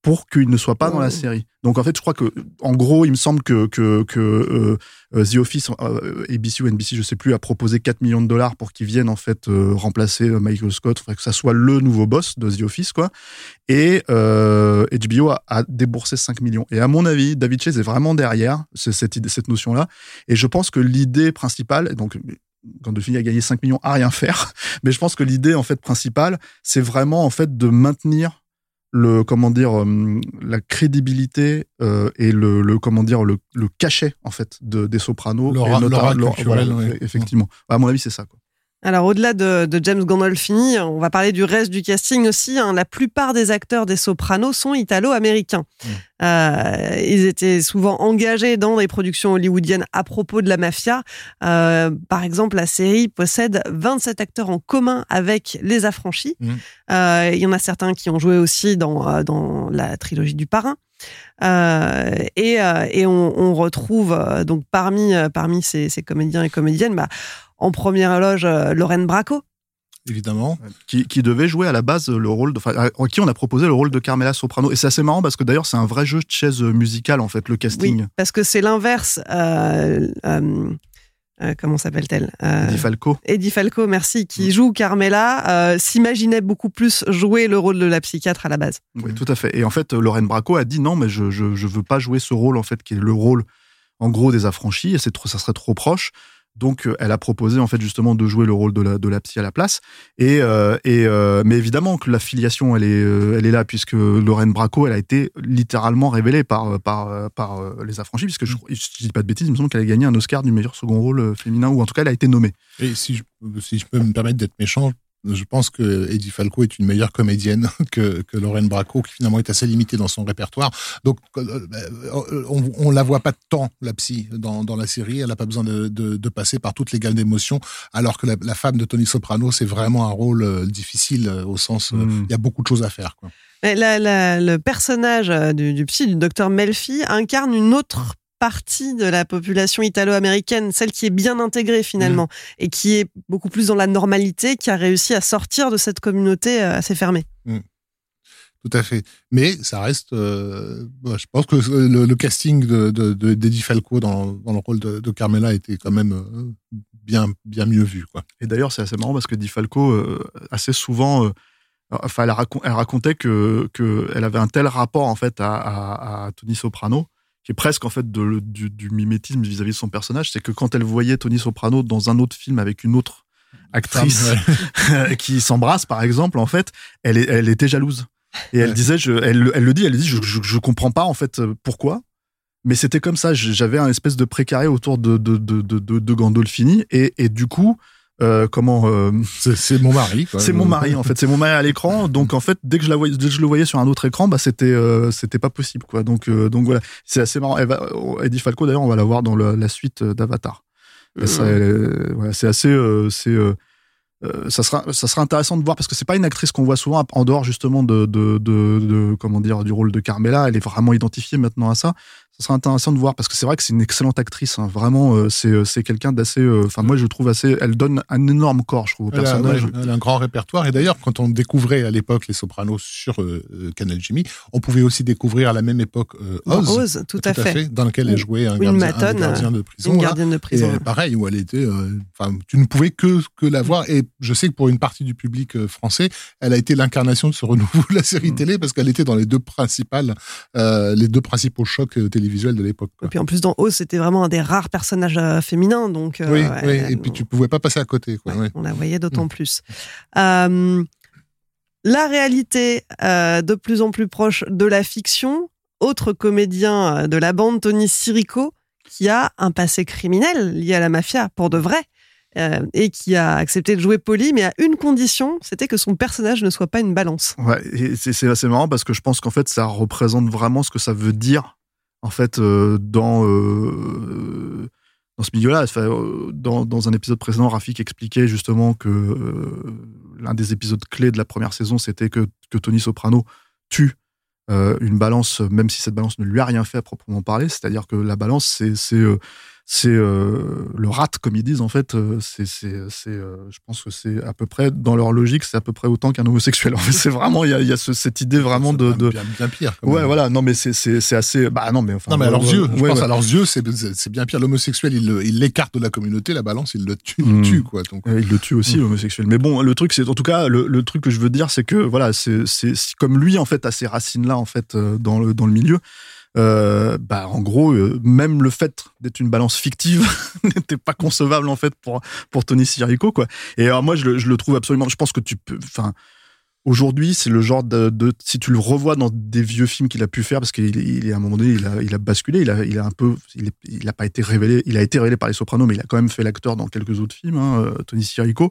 pour qu'il ne soit pas dans la série. Donc en fait, je crois que, en gros, il me semble que, que, que euh, euh, The Office, euh, ABC ou NBC, je sais plus, a proposé 4 millions de dollars pour qu'il vienne en fait euh, remplacer euh, Michael Scott, enfin, que ça soit le nouveau boss de The Office, quoi. Et euh, HBO a, a déboursé 5 millions. Et à mon avis, David Chase est vraiment derrière ce- cette, idée, cette notion-là. Et je pense que l'idée principale, donc Gandolfini a gagné 5 millions à rien faire, mais je pense que l'idée en fait principale, c'est vraiment en fait de maintenir le comment dire euh, la crédibilité euh, et le, le comment dire le, le cachet en fait de, des Sopranos L'aura- et l'aura- culturelle, voilà, ouais. effectivement à mon avis c'est ça quoi. Alors, au-delà de, de James Gandolfini, on va parler du reste du casting aussi. hein. La plupart des acteurs des Sopranos sont italo-américains. Euh, ils étaient souvent engagés dans des productions hollywoodiennes à propos de la mafia. Euh, par exemple, la série possède 27 acteurs en commun avec Les Affranchis. Mhm. Euh, Il y en a certains qui ont joué aussi dans, dans la trilogie du Parrain. Euh, et, et on, on retrouve donc parmi parmi ces, ces comédiens et comédiennes, bah, en première loge euh, Lorraine Bracco. Évidemment. qui, qui devait jouer à la base le rôle de, enfin, à qui on a proposé le rôle de Carmela Soprano. Et c'est assez marrant parce que d'ailleurs, c'est un vrai jeu de chaise musicale, en fait, le casting. Oui, parce que c'est l'inverse. Euh, euh, euh, comment s'appelle-t-elle euh, Eddie Falco. Eddie Falco, merci, qui joue Carmela, euh, s'imaginait beaucoup plus jouer le rôle de la psychiatre à la base. Oui, tout à fait. Et en fait, Lorraine Bracco a dit non, mais je, je veux pas jouer ce rôle, en fait, qui est le rôle, en gros, des affranchis, et c'est trop, ça serait trop proche. Donc, euh, elle a proposé, en fait, justement, de jouer le rôle de la, de la psy à la place. Et, euh, et euh, mais évidemment que la filiation, elle est, euh, elle est là, puisque Lorraine Bracco, elle a été littéralement révélée par, par, euh, par euh, les affranchis, puisque je, je dis pas de bêtises, il me semble qu'elle a gagné un Oscar du meilleur second rôle féminin, ou en tout cas, elle a été nommée. Et si je, si je peux me permettre d'être méchant, je pense que Eddie Falco est une meilleure comédienne que, que Lorraine Bracco, qui finalement est assez limitée dans son répertoire. Donc, euh, euh, on, on la voit pas tant, la psy, dans, dans la série. Elle n'a pas besoin de, de, de, passer par toutes les gammes d'émotions, alors que la, la, femme de Tony Soprano, c'est vraiment un rôle euh, difficile au sens, mm. il y a beaucoup de choses à faire. Quoi. La, la, le personnage du, du psy, du docteur Melfi, incarne une autre partie de la population italo-américaine, celle qui est bien intégrée finalement, mmh. et qui est beaucoup plus dans la normalité, qui a réussi à sortir de cette communauté assez fermée. Mmh. Tout à fait. Mais ça reste, euh, je pense que le, le casting de, de, de, d'Eddie Falco dans, dans, le rôle de, de, Carmela était quand même euh, bien, bien mieux vu. Quoi. Et d'ailleurs, c'est assez marrant parce que Eddie Falco, euh, assez souvent, enfin, elle, racon elle, racontait que, que elle avait un tel rapport en fait à, à, à Tony Soprano qui est presque en fait de, du, du, mimétisme vis-à-vis -vis de son personnage, c'est que quand elle voyait Tony Soprano dans un autre film avec une autre actrice qui s'embrasse par exemple, en fait, elle, elle était jalouse. Et elle disait, je, elle, elle, le dit, elle dit, je, je, je, comprends pas en fait pourquoi, mais c'était comme ça. J'avais un espèce de précaré autour de de de de, de, de Gandolfini et, et du coup, euh, comment euh, c'est mon mari c'est mon mari en fait. C'est mon mari à l'écran. Donc en fait dès que je la voyais dès que je le voyais sur un autre écran bah c'était euh, c'était pas possible quoi. Donc euh, donc voilà. C'est assez marrant. Elle va, Eddie Falco d'ailleurs on va la voir dans le, la suite d'Avatar. Voilà, c'est assez c'est ça sera ça sera intéressant de voir parce que c'est pas une actrice qu'on voit souvent en dehors justement de, de, de, de comment dire du rôle de Carmela. Elle est vraiment identifiée maintenant à ça ça sera intéressant de voir parce que c'est vrai que c'est une excellente actrice. Hein. Vraiment, euh, c'est c'est quelqu'un d'assez. Enfin, euh, moi, je trouve assez. Elle donne un énorme corps, je trouve, au elle personnage. A, elle a un grand répertoire. Et d'ailleurs, quand on découvrait à l'époque les Sopranos sur euh, Canal Jimmy, on pouvait aussi découvrir à la même époque euh, Oz, Oz tout, tout, à fait. fait. dans lequel elle jouait un, gardien, Maton, un gardien de prison. Une gardienne de prison. Et, pareil, où elle était. Enfin, tu ne pouvais que que la voir. Et je sais que pour une partie du public français, elle a été l'incarnation de ce renouveau de la série mmh. télé parce qu'elle était dans les deux principales, les deux principaux chocs télévisuels de l'époque. Et puis en plus, dans Oz, c'était vraiment un des rares personnages euh, féminins. Donc, euh, oui, ouais, oui, et puis tu pouvais pas passer à côté. Quoi, ouais, On la voyait d'autant mmh. plus. Euh, la réalité euh, de plus en plus proche de la fiction. Autre comédien de la bande, Tony Sirico, qui a un passé criminel lié à la mafia, pour de vrai. Euh, et qui a accepté de jouer poli, mais à une condition, c'était que son personnage ne soit pas une balance. Ouais, c'est assez marrant parce que je pense qu'en fait, ça représente vraiment ce que ça veut dire en fait euh, dans euh, dans ce milieu-là. Enfin, dans, dans un épisode précédent, Rafik expliquait justement que euh, l'un des épisodes clés de la première saison, c'était que, que Tony Soprano tue euh, une balance, même si cette balance ne lui a rien fait à proprement parler. C'est-à-dire que la balance, c'est c'est euh, le rat comme ils disent en fait euh, c'est c'est c'est euh, je pense que c'est à peu près dans leur logique c'est à peu près autant qu'un homosexuel en fait c'est vraiment il y a il y a ce, cette idée vraiment de, de... Bien, bien, pire ouais même. voilà non mais c'est c'est c'est assez bah non mais enfin non mais à leurs yeux je ouais, pense ouais. à leurs yeux c'est c'est bien pire l'homosexuel il il l'écarte de la communauté la balance il le tue mmh. le tue quoi donc il le tue aussi mmh. l'homosexuel mais bon le truc c'est en tout cas le, le truc que je veux dire c'est que voilà c'est c'est comme lui en fait a ces racines là en fait dans le dans le milieu euh, bah en gros euh, même le fait d'être une balance fictive n'était pas concevable en fait pour pour Tony Sirico quoi. Et alors moi je le, je le trouve absolument je pense que tu peux enfin aujourd'hui c'est le genre de, si tu le revois dans des vieux films qu'il a pu faire parce qu'il il est à un moment donné il a il a basculé il a il a un peu il, est, il a pas été révélé il a été révélé par les Sopranos mais il a quand même fait l'acteur dans quelques autres films hein, euh, Tony Sirico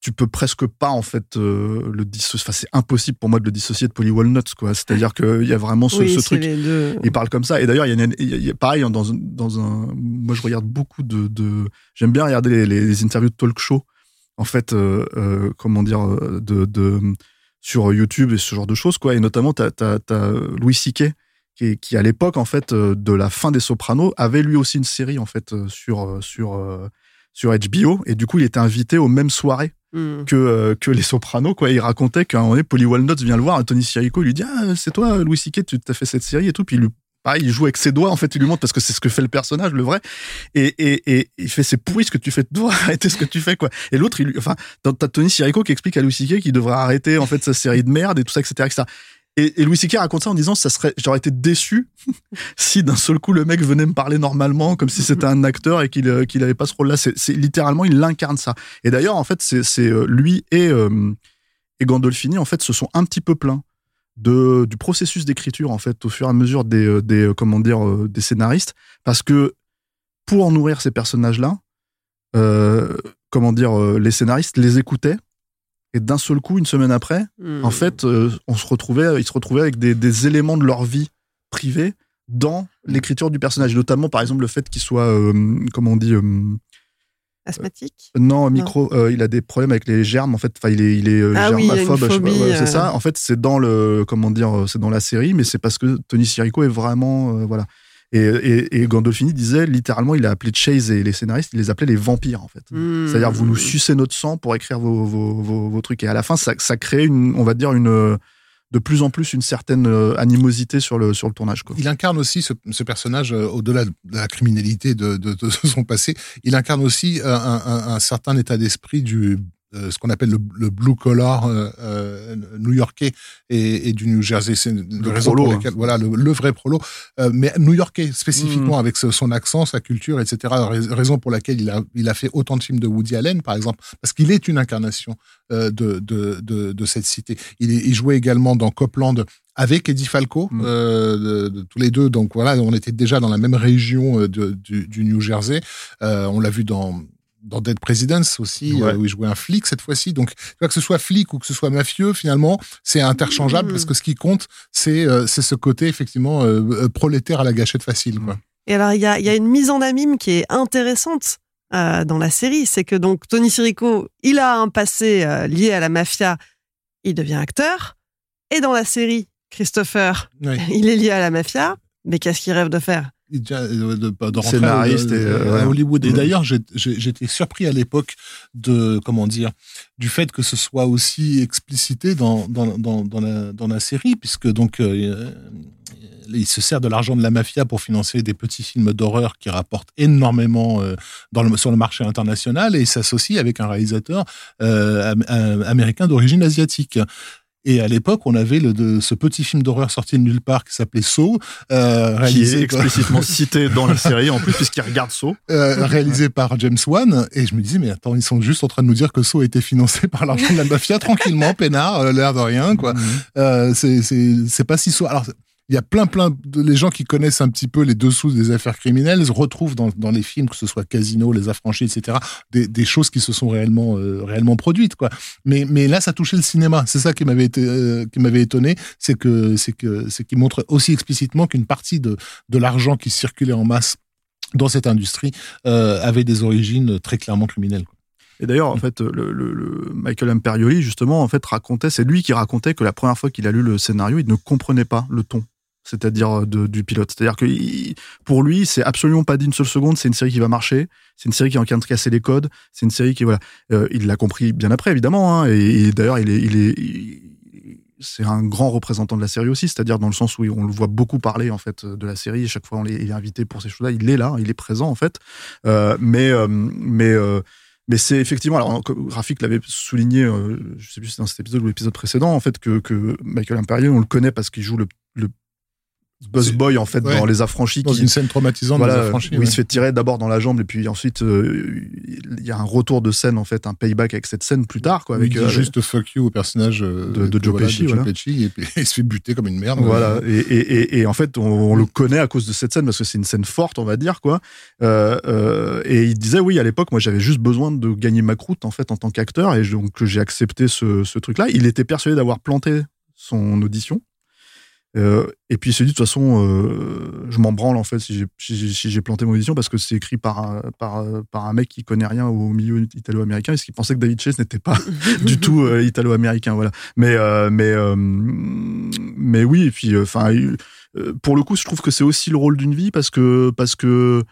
tu peux presque pas en fait euh, le dissocier. Enfin, c'est impossible pour moi de le dissocier de Polly Walnuts, quoi. C'est-à-dire qu'il y a vraiment ce, oui, ce truc. Deux... Il parle comme ça. Et d'ailleurs, il, y a pareil dans, dans un. Moi, je regarde beaucoup de. de... J'aime bien regarder les, les, interviews de talk show. En fait, euh, euh, comment dire, de, de sur YouTube et ce genre de choses, quoi. Et notamment, t'as, Louis C.K., qui, qui, à l'époque, en fait, de la fin des Sopranos, avait lui aussi une série, en fait, sur, sur, sur HBO. Et du coup, il était invité aux mêmes soirées Hmm. que, que les Sopranos, quoi. Il racontait qu'à un moment donné, Polly Walnuts vient le voir, Tony Sirico, il lui dit, ah, c'est toi, Louis C.K., tu t'as fait cette série et tout. Puis il lui il joue avec ses doigts, en fait, il lui montre parce que c'est ce que fait le personnage, le vrai. Et, et, et il fait, c'est pourri ce que tu fais, tu dois arrêter ce que tu fais, quoi. Et l'autre, il lui, enfin, t'as Tony Sirico qui explique à Louis C.K. qu'il devrait arrêter, en fait, sa série de merde et tout ça, etc., etc. Et, Louis C.K. raconte ça en disant, ça serait, j'aurais été déçu si d'un seul coup le mec venait me parler normalement, comme si c'était un acteur et qu'il, qu'il avait pas ce rôle-là. C'est, littéralement, il incarne ça. Et d'ailleurs, en fait, c'est, euh, lui et, euh, et Gandolfini, en fait, se sont un petit peu plaints de, du processus d'écriture en fait au fur et à mesure des, euh, des comment dire euh, des scénaristes parce que pour nourrir ces personnages là euh, comment dire les scénaristes les écoutaient et d'un seul coup une semaine après Hmm. en fait on se retrouvait ils se retrouvaient avec des, des éléments de leur vie privée dans l'écriture du personnage notamment par exemple le fait qu'il soit comment on dit Asthmatique? non, micro, euh, il a des problèmes avec les germes. En fait, enfin, il est, il est euh, Ah germaphobe. ouais, euh. c'est ça. En fait, c'est dans le, comment dire, euh, c'est dans la série, mais c'est parce que Tony Sirico est vraiment, euh, voilà. Et, et, et Gandolfini disait littéralement, il a appelé Chase et les scénaristes, il les appelait les vampires en fait. Hmm. C'est-à-dire, vous nous sucez notre sang pour écrire vos, vos, vos, vos trucs. Et à la fin, ça, ça crée une, on va dire une, euh, de plus en plus une certaine euh, animosité sur le sur le tournage. Quoi. Il incarne aussi ce, ce personnage, euh, au-delà de la criminalité de, de, de son passé, il incarne aussi un, un, un certain état d'esprit du euh, ce qu'on appelle le, le blue collar euh, euh, new-yorkais et, et, du New Jersey. C'est le raison prolo, hein. voilà, le, le vrai prolo, euh, mais new-yorkais spécifiquement Mmh. avec ce- son accent, sa culture, etc. Rais- Raison pour laquelle il a, il a fait autant de films de Woody Allen, par exemple, parce qu'il est une incarnation de, de, de, de cette cité. Il, jouait également dans Copland avec Eddie Falco, Mm. euh, de, de tous les deux. Donc voilà, on était déjà dans la même région de, du, du New Jersey. Euh, on l'a vu dans dans Dead Presidents aussi, Ouais. euh, où il jouait un flic cette fois-ci. Donc, tu vois, que ce soit flic ou que ce soit mafieux, finalement, c'est interchangeable Mm. parce que ce qui compte, c'est euh, ce côté effectivement euh, euh, prolétaire à la gâchette facile. Quoi. Et alors, il y a, il y a une mise en abîme qui est intéressante euh, dans la série. C'est que donc Tony Sirico, il a un passé euh, lié à la mafia. Il devient acteur. Et dans la série, Christopher, il est lié à la mafia. Mais qu'est-ce qu'il rêve de faire? De, de rentrer Scénariste à, et, euh, à ouais. Hollywood. Et d'ailleurs, j'ai- j'ai- j'étais surpris à l'époque de comment dire du fait que ce soit aussi explicité dans dans, dans, dans la dans la série, puisque donc euh, il se sert de l'argent de la mafia pour financer des petits films d'horreur qui rapportent énormément euh, dans le, sur le marché international et s'associe avec un réalisateur euh, am- am- américain d'origine asiatique. Et à l'époque, on avait le, de, ce petit film d'horreur sorti de nulle part qui s'appelait Saw, euh, Qui est réalisé explicitement cité dans la série en plus, puisqu'il regarde Saw. euh, réalisé par James Wan. Et je me disais, mais attends, ils sont juste en train de nous dire que Saw a été financé par l'argent de la mafia, tranquillement, peinard, euh, l'air de rien, quoi. Mhm. Euh, c'est, c'est, c'est pas si Saw. Alors, il y a plein, plein de les gens qui connaissent un petit peu les dessous des affaires criminelles se retrouvent dans, dans les films, que ce soit Casino, Les Affranchis, etc., des, des choses qui se sont réellement, euh, réellement produites, quoi. Mais, mais là, ça touchait le cinéma. C'est ça qui m'avait été, euh, qui m'avait étonné, c'est que, c'est que, c'est qu'il montre aussi explicitement qu'une partie de, de l'argent qui circulait en masse dans cette industrie euh, avait des origines très clairement criminelles. quoi. Et d'ailleurs, en fait, le, le- le Michael Imperioli, justement, en fait, racontait, c'est lui qui racontait que la première fois qu'il a lu le scénario, il ne comprenait pas le ton. C'est-à-dire de- du pilote. C'est-à-dire que pour lui, c'est absolument pas d'une seule seconde. C'est une série qui va marcher. C'est une série qui est en train de casser les codes. C'est une série qui voilà. Euh, il l'a compris bien après, évidemment. hein, et, d'ailleurs, il est, il est, c'est un grand représentant de la série aussi. C'est-à-dire dans le sens où on le voit beaucoup parler en fait de la série. Et chaque fois, on est invité pour ces choses-là. Il est là, il est présent en fait. Euh, mais euh, mais euh, mais c'est effectivement, alors Rafik l'avait souligné, euh, je sais plus si c'est dans cet épisode ou l'épisode précédent, en fait, que, que Michael Imperial, on le connaît parce qu'il joue le Buzz Boy, en fait, ouais. dans Les Affranchis. Dans qui- une scène traumatisante voilà, des affranchis. où ouais. il se fait tirer d'abord dans la jambe et puis ensuite euh, il y a un retour de scène en fait un payback avec cette scène plus tard quoi avec il dit euh, juste fuck you au personnage euh, De- de Joe voilà, Pesci, de Joe voilà. Pesci, et puis il se fait buter comme une merde. Voilà, et, et, et, et en fait, on, on le connaît à cause de cette scène parce que c'est une scène forte, on va dire quoi. Euh, et il disait oui, à l'époque, moi, j'avais juste besoin de gagner ma croûte en fait en tant qu'acteur, et donc j'ai accepté ce, ce truc-là. Il était persuadé d'avoir planté son audition, Euh, et puis il se dit de toute façon, euh, je m'en branle en fait si j'ai si si planté mon édition parce que c'est écrit par un, par, euh, par un mec qui connaît rien au milieu italo-américain et ce qui pensait que David Chase n'était pas du tout euh, italo-américain voilà. Mais mais mais oui et puis enfin pour le coup je trouve que c'est aussi le rôle d'une vie parce que parce que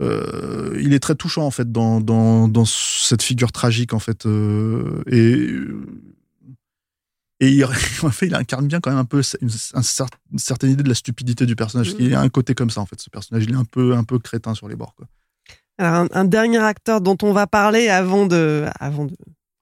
euh, il est très touchant en fait dans, dans, dans cette figure tragique en fait euh, et et il, en fait, il incarne bien quand même un peu une, un cer- une certaine idée de la stupidité du personnage. Il a un côté comme ça en fait. Ce personnage, il est un peu un peu crétin sur les bords. Quoi. Alors, un, un dernier acteur dont on va parler avant de, avant de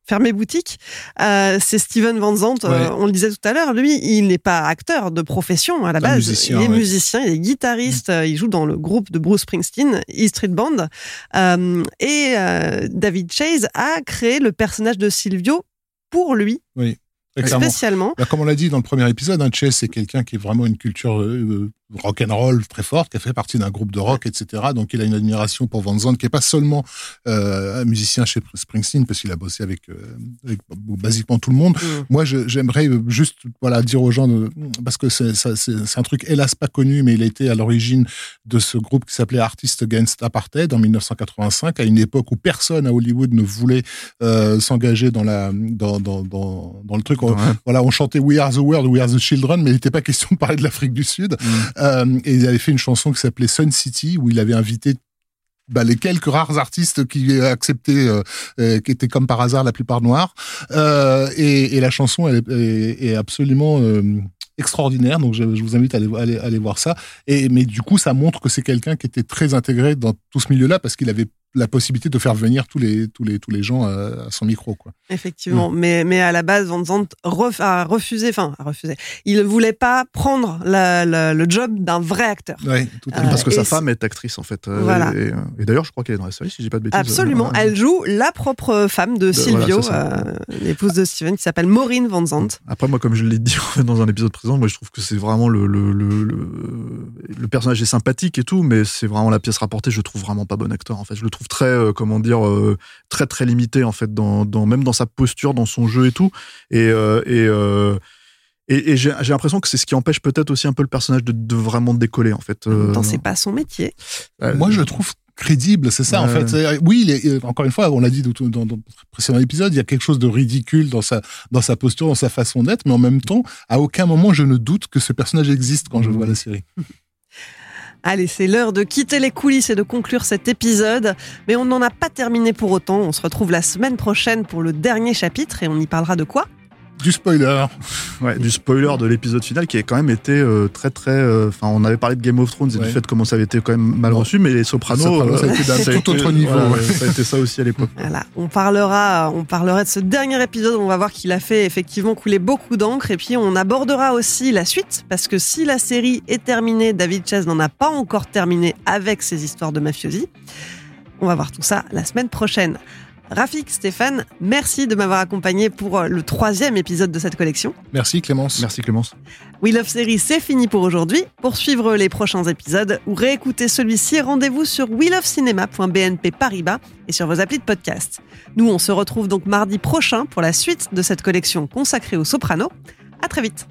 fermer boutique, euh, c'est Steven Van Zandt. Euh, on le disait tout à l'heure, lui, il n'est pas acteur de profession à la Un base. musicien, il est ouais. musicien, il est guitariste, euh, il joue dans le groupe de Bruce Springsteen, E Street Band. Euh, et euh, David Chase a créé le personnage de Silvio pour lui, clairement. Spécialement. Bah, comme on l'a dit dans le premier épisode, hein, Chess, c'est quelqu'un qui est vraiment une culture euh, rock and roll très forte, qui a fait partie d'un groupe de rock, etc. Donc il a une admiration pour Van Zandt, qui est pas seulement euh, un musicien chez Springsteen, parce qu'il a bossé avec, euh, avec basiquement tout le monde. Mm. Moi, j'aimerais juste voilà dire aux gens, de, parce que c'est un truc hélas pas connu, mais il a été à l'origine de ce groupe qui s'appelait Artists Against Apartheid en 1985, à une époque où personne à Hollywood ne voulait euh, s'engager dans la dans, dans, dans, dans le truc. On- Ouais. voilà, on chantait We Are the World, We Are the Children, mais il n'était pas question de parler de l'Afrique du Sud. Euh, et il avait fait une chanson qui s'appelait Sun City, où il avait invité bah, les quelques rares artistes qui acceptaient, euh, qui étaient comme par hasard la plupart noirs. Euh, et, et la chanson, elle est, est- est absolument euh, extraordinaire. Donc, je, je vous invite à aller, aller, aller voir ça. Et mais du coup, ça montre que c'est quelqu'un qui était très intégré dans tout ce milieu-là parce qu'il avait la possibilité de faire venir tous les tous les tous les gens à, à son micro, quoi. Effectivement, mais, mais à la base, Van Zandt ref- a refusé, enfin, a refusé. Il ne voulait pas prendre la- la- le job d'un vrai acteur. Ouais, tout à Euh, fait. Parce que et sa femme est actrice en fait. Euh, Voilà. Et, et d'ailleurs, je crois qu'elle est dans la série, si j'ai pas de bêtises. Absolument, Euh, elle joue la propre femme de Silvio, voilà, euh, l'épouse de Steven, qui s'appelle Maureen Van Zandt. Après, moi, comme je l'ai dit dans un épisode présent, moi, je trouve que c'est vraiment le, le, le, le, le personnage est sympathique et tout, mais c'est vraiment la pièce rapportée. Je le trouve vraiment pas bon acteur. En fait, je le trouve très, euh, comment dire, euh, très très limité en fait, dans, dans même dans sa posture, dans son jeu et tout. Et euh, et euh, et, et j'ai j'ai l'impression que c'est ce qui empêche peut-être aussi un peu le personnage de, de vraiment décoller en fait. Euh, c'est pas son métier. euh, Moi, je le trouve crédible, c'est ça en fait. Oui, il est, encore une fois, on l'a dit dans, dans, dans le précédent épisode, il y a quelque chose de ridicule dans sa dans sa posture, dans sa façon d'être, mais en même temps, à aucun moment je ne doute que ce personnage existe quand je vois la série. Allez, c'est l'heure de quitter les coulisses et de conclure cet épisode. Mais on n'en a pas terminé pour autant. On se retrouve la semaine prochaine pour le dernier chapitre et on y parlera de quoi? Du spoiler. Ouais, du spoiler de l'épisode final qui a quand même été euh, très très. euh, Enfin, on avait parlé de Game of Thrones et Ouais. du fait comment ça avait été quand même mal reçu, mais les Sopranos, Sopranos, ça a été d'un ça a tout été- autre niveau, voilà, ouais. Ça a été ça aussi à l'époque. Voilà, on parlera, on parlera de ce dernier épisode. On va voir qu'il a fait effectivement couler beaucoup d'encre. Et puis on abordera aussi la suite, parce que si la série est terminée, David Chase n'en a pas encore terminé avec ses histoires de mafiosi. On va voir tout ça la semaine prochaine. Rafik, Stéphane, merci de m'avoir accompagné pour euh, le troisième épisode de cette collection. Merci Clémence. Merci Clémence. We Love Series, c'est fini pour aujourd'hui. Pour suivre les prochains épisodes ou réécouter celui-ci, rendez-vous sur welovecinema.bnp Paribas et sur vos applis de podcast. Nous, on se retrouve donc mardi prochain pour la suite de cette collection consacrée aux sopranos. À très vite.